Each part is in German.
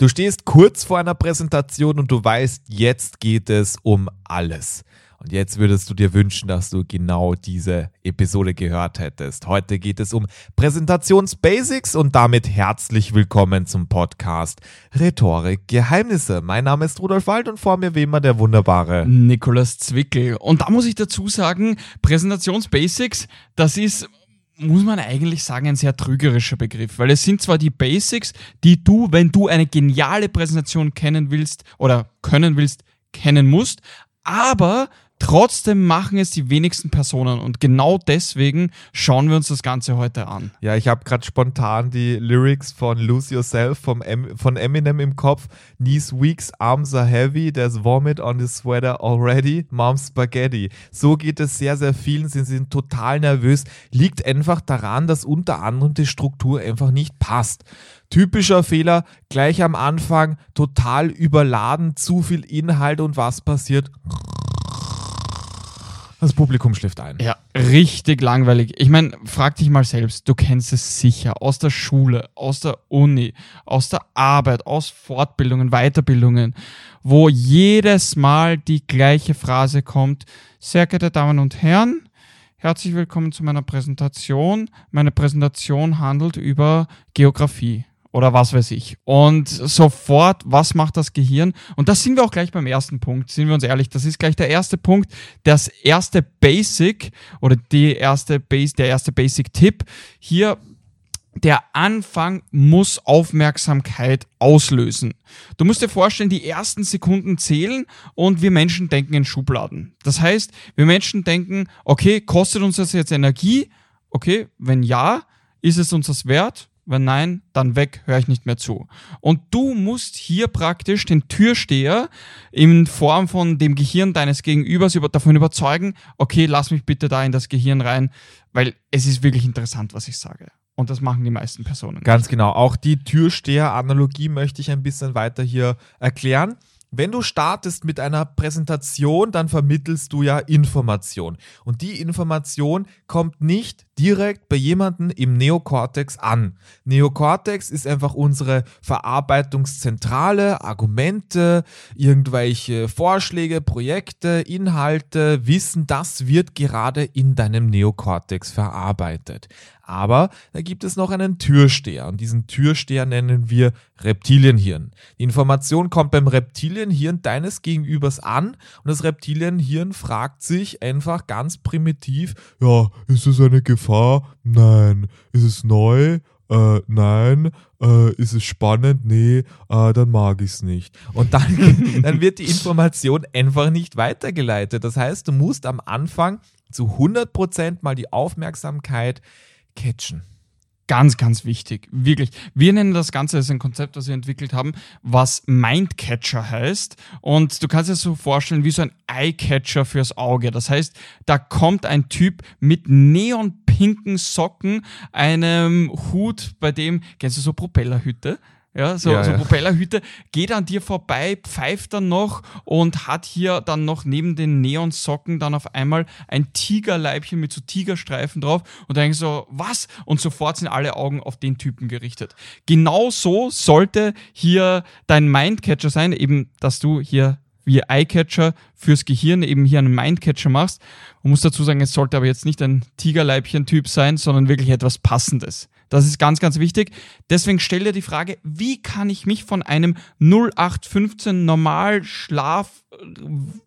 Du stehst kurz vor einer Präsentation und du weißt, jetzt geht es um alles. Und jetzt würdest du dir wünschen, dass du genau diese Episode gehört hättest. Heute geht es um Präsentationsbasics und damit herzlich willkommen zum Podcast Rhetorik Geheimnisse. Mein Name ist Rudolf Wald und vor mir wie immer der wunderbare Nikolas Zwickel. Und da muss ich dazu sagen, Präsentationsbasics, das ist muss man eigentlich sagen, ein sehr trügerischer Begriff, weil es sind zwar die Basics, die du, wenn du eine geniale Präsentation kennen willst oder können willst, kennen musst, aber Trotzdem machen es die wenigsten Personen und genau deswegen schauen wir uns das Ganze heute an. Ja, ich habe gerade spontan die Lyrics von Lose Yourself vom em von Eminem im Kopf. Knees weak, arms are heavy, there's vomit on the sweater already, mom's spaghetti. So geht es sehr, sehr vielen, sie sind total nervös. Liegt einfach daran, dass unter anderem die Struktur einfach nicht passt. Typischer Fehler, gleich am Anfang total überladen, zu viel Inhalt und was passiert? Das Publikum schläft ein. Ja, richtig langweilig. Ich meine, frag dich mal selbst, du kennst es sicher aus der Schule, aus der Uni, aus der Arbeit, aus Fortbildungen, Weiterbildungen, wo jedes Mal die gleiche Phrase kommt. Sehr geehrte Damen und Herren, herzlich willkommen zu meiner Präsentation. Meine Präsentation handelt über Geografie oder was weiß ich. Und sofort, was macht das Gehirn? Und da sind wir auch gleich beim ersten Punkt, sind wir uns ehrlich, das ist gleich der erste Punkt, das erste Basic oder die erste Base, der erste Basic-Tipp. Hier der Anfang muss Aufmerksamkeit auslösen. Du musst dir vorstellen, die ersten Sekunden zählen und wir Menschen denken in Schubladen. Das heißt, wir Menschen denken, okay, kostet uns das jetzt Energie? Okay, wenn ja, ist es uns das wert? Wenn nein, dann weg, höre ich nicht mehr zu. Und du musst hier praktisch den Türsteher in Form von dem Gehirn deines Gegenübers davon überzeugen, okay, lass mich bitte da in das Gehirn rein, weil es ist wirklich interessant, was ich sage. Und das machen die meisten Personen. Ganz genau. Auch die Türsteher-Analogie möchte ich ein bisschen weiter hier erklären. Wenn du startest mit einer Präsentation, dann vermittelst du ja Information. Und die Information kommt nicht direkt bei jemandem im Neokortex an. Neokortex ist einfach unsere Verarbeitungszentrale, Argumente, irgendwelche Vorschläge, Projekte, Inhalte, Wissen, das wird gerade in deinem Neokortex verarbeitet. Aber da gibt es noch einen Türsteher und diesen Türsteher nennen wir Reptilienhirn. Die Information kommt beim Reptilienhirn deines Gegenübers an und das Reptilienhirn fragt sich einfach ganz primitiv, ja, ist es eine Gefahr? Nein. Ist es neu? Äh, nein. Äh, ist es spannend? Nee, äh, dann mag ich es nicht. Und dann, dann wird die Information einfach nicht weitergeleitet. Das heißt, du musst am Anfang zu 100% mal die Aufmerksamkeit catchen. Ganz, ganz wichtig. Wirklich. Wir nennen das Ganze als ein Konzept, das wir entwickelt haben, was Mindcatcher heißt. Und du kannst dir so vorstellen wie so ein Eyecatcher fürs Auge. Das heißt, da kommt ein Typ mit neonpinken Socken, einem Hut, bei dem, kennst du so Propellerhüte? Ja, so, ja, so ja. Propellerhüte, geht an dir vorbei, pfeift dann noch und hat hier dann noch neben den Neonsocken dann auf einmal ein Tigerleibchen mit so Tigerstreifen drauf und denkst so, was? Und sofort sind alle Augen auf den Typen gerichtet. Genau so sollte hier dein Mindcatcher sein, eben, dass du hier wie Eyecatcher fürs Gehirn eben hier einen Mindcatcher machst. Man muss dazu sagen, es sollte aber jetzt nicht ein Tigerleibchen-Typ sein, sondern wirklich etwas Passendes. Das ist ganz, ganz wichtig. Deswegen stell dir die Frage, wie kann ich mich von einem 0815 Normalschlaf,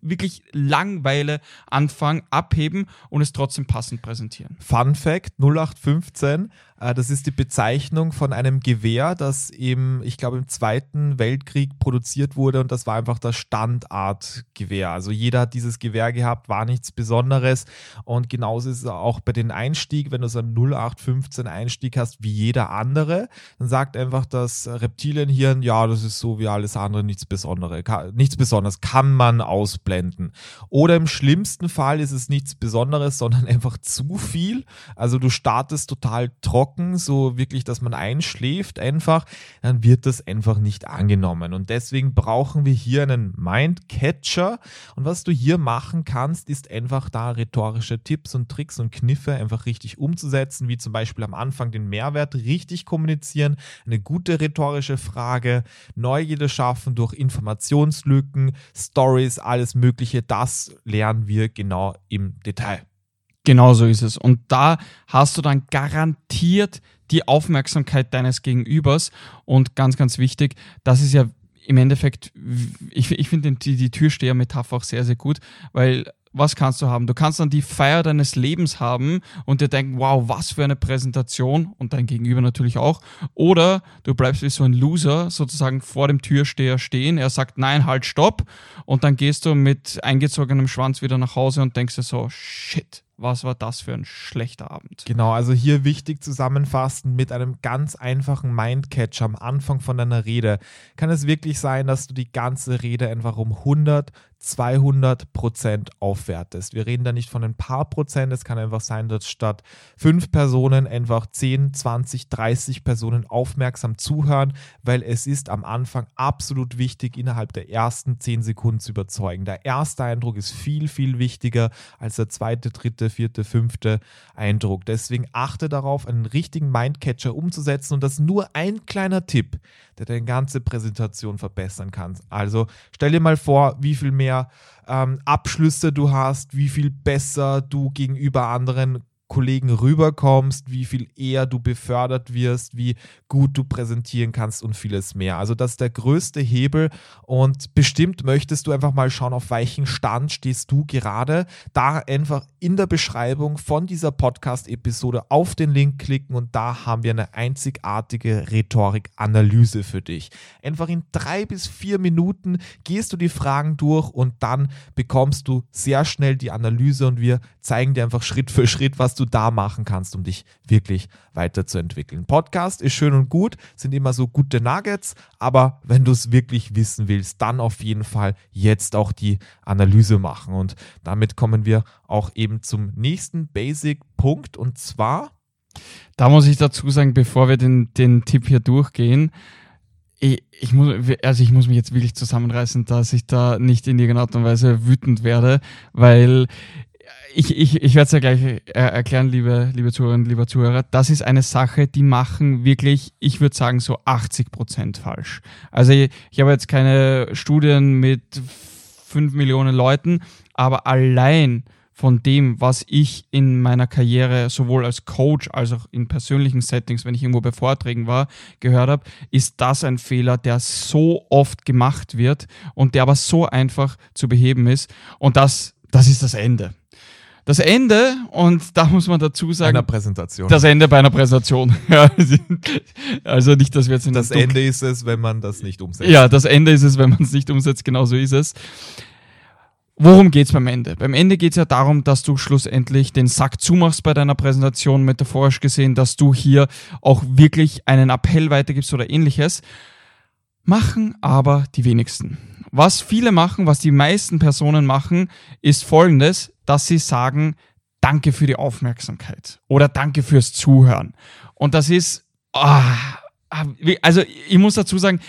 wirklich Langweile Anfang abheben und es trotzdem passend präsentieren? Fun Fact 0815 äh, das ist die Bezeichnung von einem Gewehr, das im, ich glaube, im Zweiten Weltkrieg produziert wurde und das war einfach das Standardgewehr. Also jeder hat dieses Gewehr gehabt, war nichts Besonderes und genauso ist es auch bei den Einstieg, wenn du so einen 0815 Einstieg hast wie jeder andere, dann sagt einfach das Reptilienhirn, ja, das ist so wie alles andere, nichts Besonderes, nichts Besonderes, kann man man ausblenden. Oder im schlimmsten Fall ist es nichts Besonderes, sondern einfach zu viel. Also du startest total trocken, so wirklich, dass man einschläft einfach, dann wird das einfach nicht angenommen. Und deswegen brauchen wir hier einen Mindcatcher. Und was du hier machen kannst, ist einfach da rhetorische Tipps und Tricks und Kniffe einfach richtig umzusetzen, wie zum Beispiel am Anfang den Mehrwert richtig kommunizieren, eine gute rhetorische Frage, Neugierde schaffen durch Informationslücken, Stories, alles Mögliche. Das lernen wir genau im Detail. Genau so ist es. Und da hast du dann garantiert die Aufmerksamkeit deines Gegenübers. Und ganz, ganz wichtig, das ist ja im Endeffekt, ich, ich finde die, die Türsteher-Metapher auch sehr, sehr gut, weil was kannst du haben? Du kannst dann die Feier deines Lebens haben und dir denken, wow, was für eine Präsentation und dein Gegenüber natürlich auch. Oder du bleibst wie so ein Loser sozusagen vor dem Türsteher stehen. Er sagt, nein, halt, stopp. Und dann gehst du mit eingezogenem Schwanz wieder nach Hause und denkst dir so, shit, was war das für ein schlechter Abend? Genau, also hier wichtig zusammenfassen mit einem ganz einfachen Mindcatcher am Anfang von deiner Rede. Kann es wirklich sein, dass du die ganze Rede einfach um 100, 200 Prozent aufwertest. Wir reden da nicht von ein paar Prozent. Es kann einfach sein, dass statt fünf Personen einfach 10, 20, 30 Personen aufmerksam zuhören, weil es ist am Anfang absolut wichtig, innerhalb der ersten 10 Sekunden zu überzeugen. Der erste Eindruck ist viel, viel wichtiger als der zweite, dritte, vierte, fünfte Eindruck. Deswegen achte darauf, einen richtigen Mindcatcher umzusetzen und das ist nur ein kleiner Tipp, der deine ganze Präsentation verbessern kann. Also stell dir mal vor, wie viel mehr ähm, Abschlüsse du hast, wie viel besser du gegenüber anderen Kollegen rüberkommst, wie viel eher du befördert wirst, wie gut du präsentieren kannst und vieles mehr. Also das ist der größte Hebel und bestimmt möchtest du einfach mal schauen, auf welchem Stand stehst du gerade. Da einfach in der Beschreibung von dieser Podcast-Episode auf den Link klicken und da haben wir eine einzigartige Rhetorik-Analyse für dich. Einfach in drei bis vier Minuten gehst du die Fragen durch und dann bekommst du sehr schnell die Analyse und wir zeigen dir einfach Schritt für Schritt, was du du da machen kannst, um dich wirklich weiterzuentwickeln. Podcast ist schön und gut, sind immer so gute Nuggets, aber wenn du es wirklich wissen willst, dann auf jeden Fall jetzt auch die Analyse machen. Und damit kommen wir auch eben zum nächsten Basic-Punkt und zwar. Da muss ich dazu sagen, bevor wir den, den Tipp hier durchgehen, ich, ich, muss, also ich muss mich jetzt wirklich zusammenreißen, dass ich da nicht in irgendeiner Art und Weise wütend werde, weil ich, ich, ich werde es ja gleich äh, erklären, liebe, liebe Zuhörerinnen, lieber Zuhörer. Das ist eine Sache, die machen wirklich, ich würde sagen, so 80 Prozent falsch. Also ich, ich habe jetzt keine Studien mit 5 Millionen Leuten, aber allein von dem, was ich in meiner Karriere sowohl als Coach als auch in persönlichen Settings, wenn ich irgendwo bei Vorträgen war, gehört habe, ist das ein Fehler, der so oft gemacht wird und der aber so einfach zu beheben ist. Und das, das ist das Ende. Das Ende, und da muss man dazu sagen. Einer Präsentation. Das Ende bei einer Präsentation. also nicht, dass wir jetzt in Das Ende ist es, wenn man das nicht umsetzt. Ja, das Ende ist es, wenn man es nicht umsetzt, genau so ist es. Worum geht's beim Ende? Beim Ende geht's ja darum, dass du schlussendlich den Sack zumachst bei deiner Präsentation, metaphorisch gesehen, dass du hier auch wirklich einen Appell weitergibst oder ähnliches. Machen aber die wenigsten. Was viele machen, was die meisten Personen machen, ist folgendes dass sie sagen, danke für die Aufmerksamkeit oder danke fürs Zuhören. Und das ist, oh, also ich muss dazu sagen,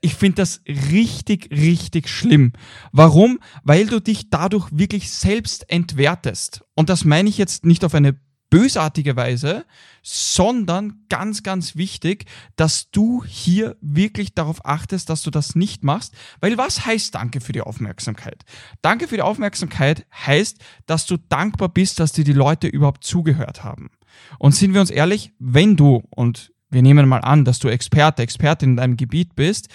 ich finde das richtig, richtig schlimm. Warum? Weil du dich dadurch wirklich selbst entwertest. Und das meine ich jetzt nicht auf eine bösartige Weise, sondern ganz, ganz wichtig, dass du hier wirklich darauf achtest, dass du das nicht machst. Weil was heißt Danke für die Aufmerksamkeit? Danke für die Aufmerksamkeit heißt, dass du dankbar bist, dass dir die Leute überhaupt zugehört haben. Und sind wir uns ehrlich, wenn du, und wir nehmen mal an, dass du Experte, Expertin in deinem Gebiet bist,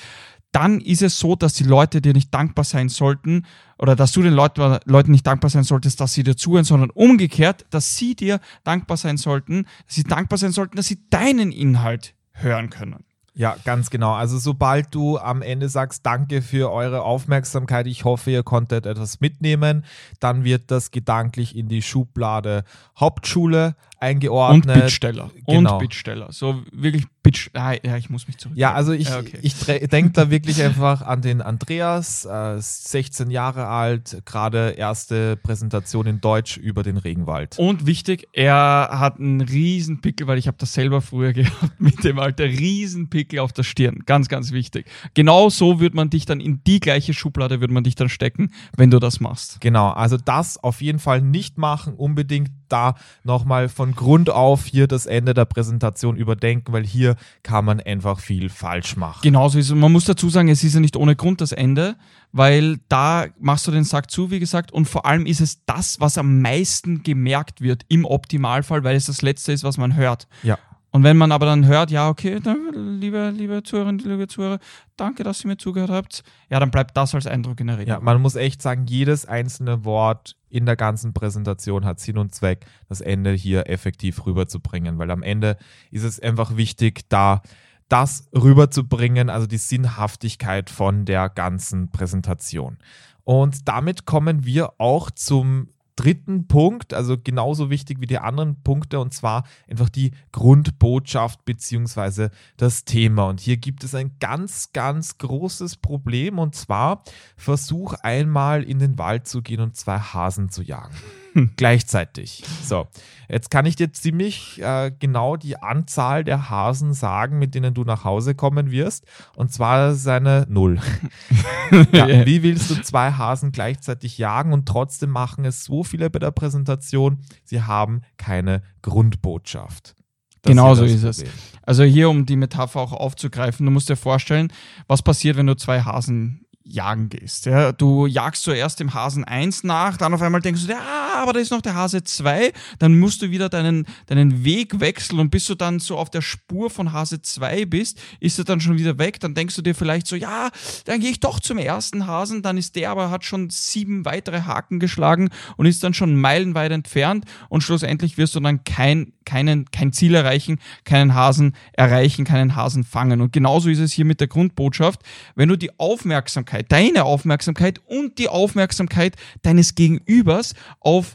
dann ist es so, dass die Leute dir nicht dankbar sein sollten oder dass du den Leuten, nicht dankbar sein solltest, dass sie dir zuhören, sondern umgekehrt, dass sie dir dankbar sein sollten, dass sie dankbar sein sollten, dass sie deinen Inhalt hören können. Ja, ganz genau. Also sobald du am Ende sagst, danke für eure Aufmerksamkeit, ich hoffe, ihr konntet etwas mitnehmen, dann wird das gedanklich in die Schublade Hauptschule eingeordnet. Und Bittsteller. Genau. Und Bittsteller. So wirklich Bitch. Ah, ja, ich muss mich zurück. Ja, also ich, Ja, okay. ich denke da wirklich einfach an den Andreas, äh, 16 Jahre alt, gerade erste Präsentation in Deutsch über den Regenwald. Und wichtig, er hat einen riesen Pickel, weil ich habe das selber früher gehabt mit dem Alter, riesen Pickel auf der Stirn. Ganz, ganz wichtig. Genau so würde man dich dann in die gleiche Schublade würde man dich dann stecken, wenn du das machst. Genau, also das auf jeden Fall nicht machen, unbedingt da nochmal von Grund auf hier das Ende der Präsentation überdenken, weil hier kann man einfach viel falsch machen. Genauso ist es. Man muss dazu sagen, es ist ja nicht ohne Grund das Ende, weil da machst du den Sack zu, wie gesagt, und vor allem ist es das, was am meisten gemerkt wird im Optimalfall, weil es das Letzte ist, was man hört. Ja. Und wenn man aber dann hört, ja, okay, dann, liebe, liebe Zuhörerinnen, liebe Zuhörer, danke, dass ihr mir zugehört habt, ja, dann bleibt das als Eindruck in Ja, Erinnerung. man muss echt sagen, jedes einzelne Wort in der ganzen Präsentation hat Sinn und Zweck, das Ende hier effektiv rüberzubringen, weil am Ende ist es einfach wichtig, da das rüberzubringen, also die Sinnhaftigkeit von der ganzen Präsentation. Und damit kommen wir auch zum dritten Punkt, also genauso wichtig wie die anderen Punkte, und zwar einfach die Grundbotschaft beziehungsweise das Thema. Und hier gibt es ein ganz, ganz großes Problem, und zwar versuch einmal in den Wald zu gehen und zwei Hasen zu jagen. Gleichzeitig. So, jetzt kann ich dir ziemlich äh, genau die Anzahl der Hasen sagen, mit denen du nach Hause kommen wirst. Und zwar seine Null. Ja, wie willst du zwei Hasen gleichzeitig jagen und trotzdem machen es so viele bei der Präsentation, sie haben keine Grundbotschaft. Genau so ist es. Also hier, um die Metapher auch aufzugreifen, du musst dir vorstellen, was passiert, wenn du zwei Hasen jagen gehst. Ja, du jagst zuerst dem Hasen 1 nach, dann auf einmal denkst du dir, ah, aber da ist noch der Hase 2, dann musst du wieder deinen, deinen Weg wechseln und bis du dann so auf der Spur von Hase 2 bist, ist er dann schon wieder weg, dann denkst du dir vielleicht so, ja, dann gehe ich doch zum ersten Hasen, dann ist der aber, hat schon sieben weitere Haken geschlagen und ist dann schon meilenweit entfernt und schlussendlich wirst du dann kein, keinen, kein Ziel erreichen, keinen Hasen erreichen, keinen Hasen fangen. Und genauso ist es hier mit der Grundbotschaft. Wenn du die Aufmerksamkeit, deine Aufmerksamkeit und die Aufmerksamkeit deines Gegenübers auf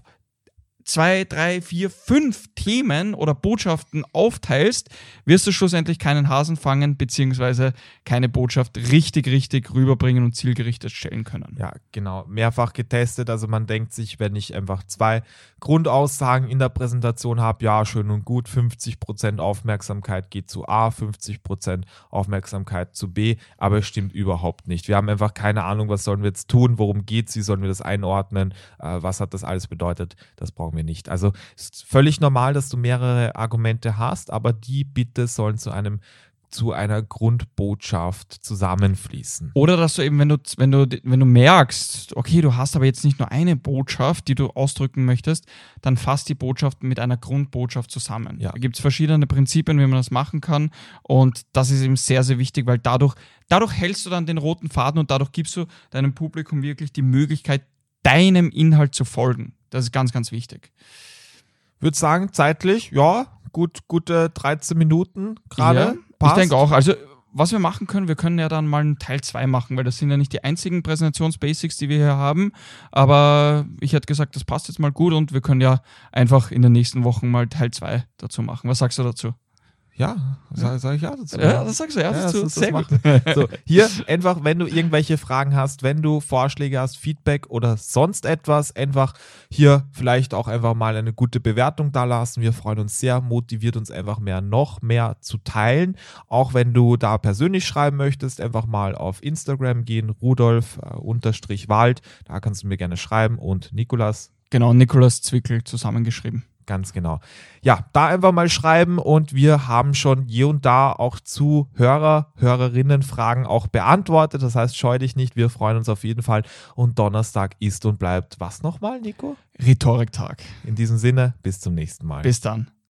zwei, drei, vier, fünf Themen oder Botschaften aufteilst, wirst du schlussendlich keinen Hasen fangen, beziehungsweise keine Botschaft richtig, richtig rüberbringen und zielgerichtet stellen können. Ja, genau. Mehrfach getestet. Also man denkt sich, wenn ich einfach zwei Grundaussagen in der Präsentation habe, ja, schön und gut, 50% Aufmerksamkeit geht zu A, 50% Aufmerksamkeit zu B, aber es stimmt überhaupt nicht. Wir haben einfach keine Ahnung, was sollen wir jetzt tun, worum geht es, wie sollen wir das einordnen, äh, was hat das alles bedeutet, das brauchen wir nicht. Also es ist völlig normal, dass du mehrere Argumente hast, aber die bitte sollen zu einem zu einer Grundbotschaft zusammenfließen. Oder dass du eben, wenn du, wenn du, wenn du merkst, okay, du hast aber jetzt nicht nur eine Botschaft, die du ausdrücken möchtest, dann fass die Botschaft mit einer Grundbotschaft zusammen. Ja. Da gibt es verschiedene Prinzipien, wie man das machen kann. Und das ist eben sehr, sehr wichtig, weil dadurch, dadurch hältst du dann den roten Faden und dadurch gibst du deinem Publikum wirklich die Möglichkeit, deinem Inhalt zu folgen. Das ist ganz, ganz wichtig. würde sagen, zeitlich, ja, gut, gute 13 Minuten gerade. Ja, ich denke auch. Also, was wir machen können, wir können ja dann mal einen Teil 2 machen, weil das sind ja nicht die einzigen Präsentationsbasics, die wir hier haben. Aber ich hätte gesagt, das passt jetzt mal gut und wir können ja einfach in den nächsten Wochen mal Teil 2 dazu machen. Was sagst du dazu? Ja, sage sag ich ja dazu. Ja, das sagst du ja, Ja, dazu. das ist- das Sehr gut. So, hier einfach, wenn du irgendwelche Fragen hast, wenn du Vorschläge hast, Feedback oder sonst etwas, einfach hier vielleicht auch einfach mal eine gute Bewertung da lassen. Wir freuen uns sehr, motiviert uns einfach mehr, noch mehr zu teilen. Auch wenn du da persönlich schreiben möchtest, einfach mal auf Instagram gehen, Rudolf äh, unterstrich Wald. Da kannst du mir gerne schreiben und Nikolas Genau, Nikolaus Zwickel zusammengeschrieben. Ganz genau. Ja, da einfach mal schreiben und wir haben schon hier und da auch zu Hörer, Hörerinnen Fragen auch beantwortet. Das heißt, scheu dich nicht, wir freuen uns auf jeden Fall. Und Donnerstag ist und bleibt was nochmal, Nico? Rhetoriktag. In diesem Sinne, bis zum nächsten Mal. Bis dann.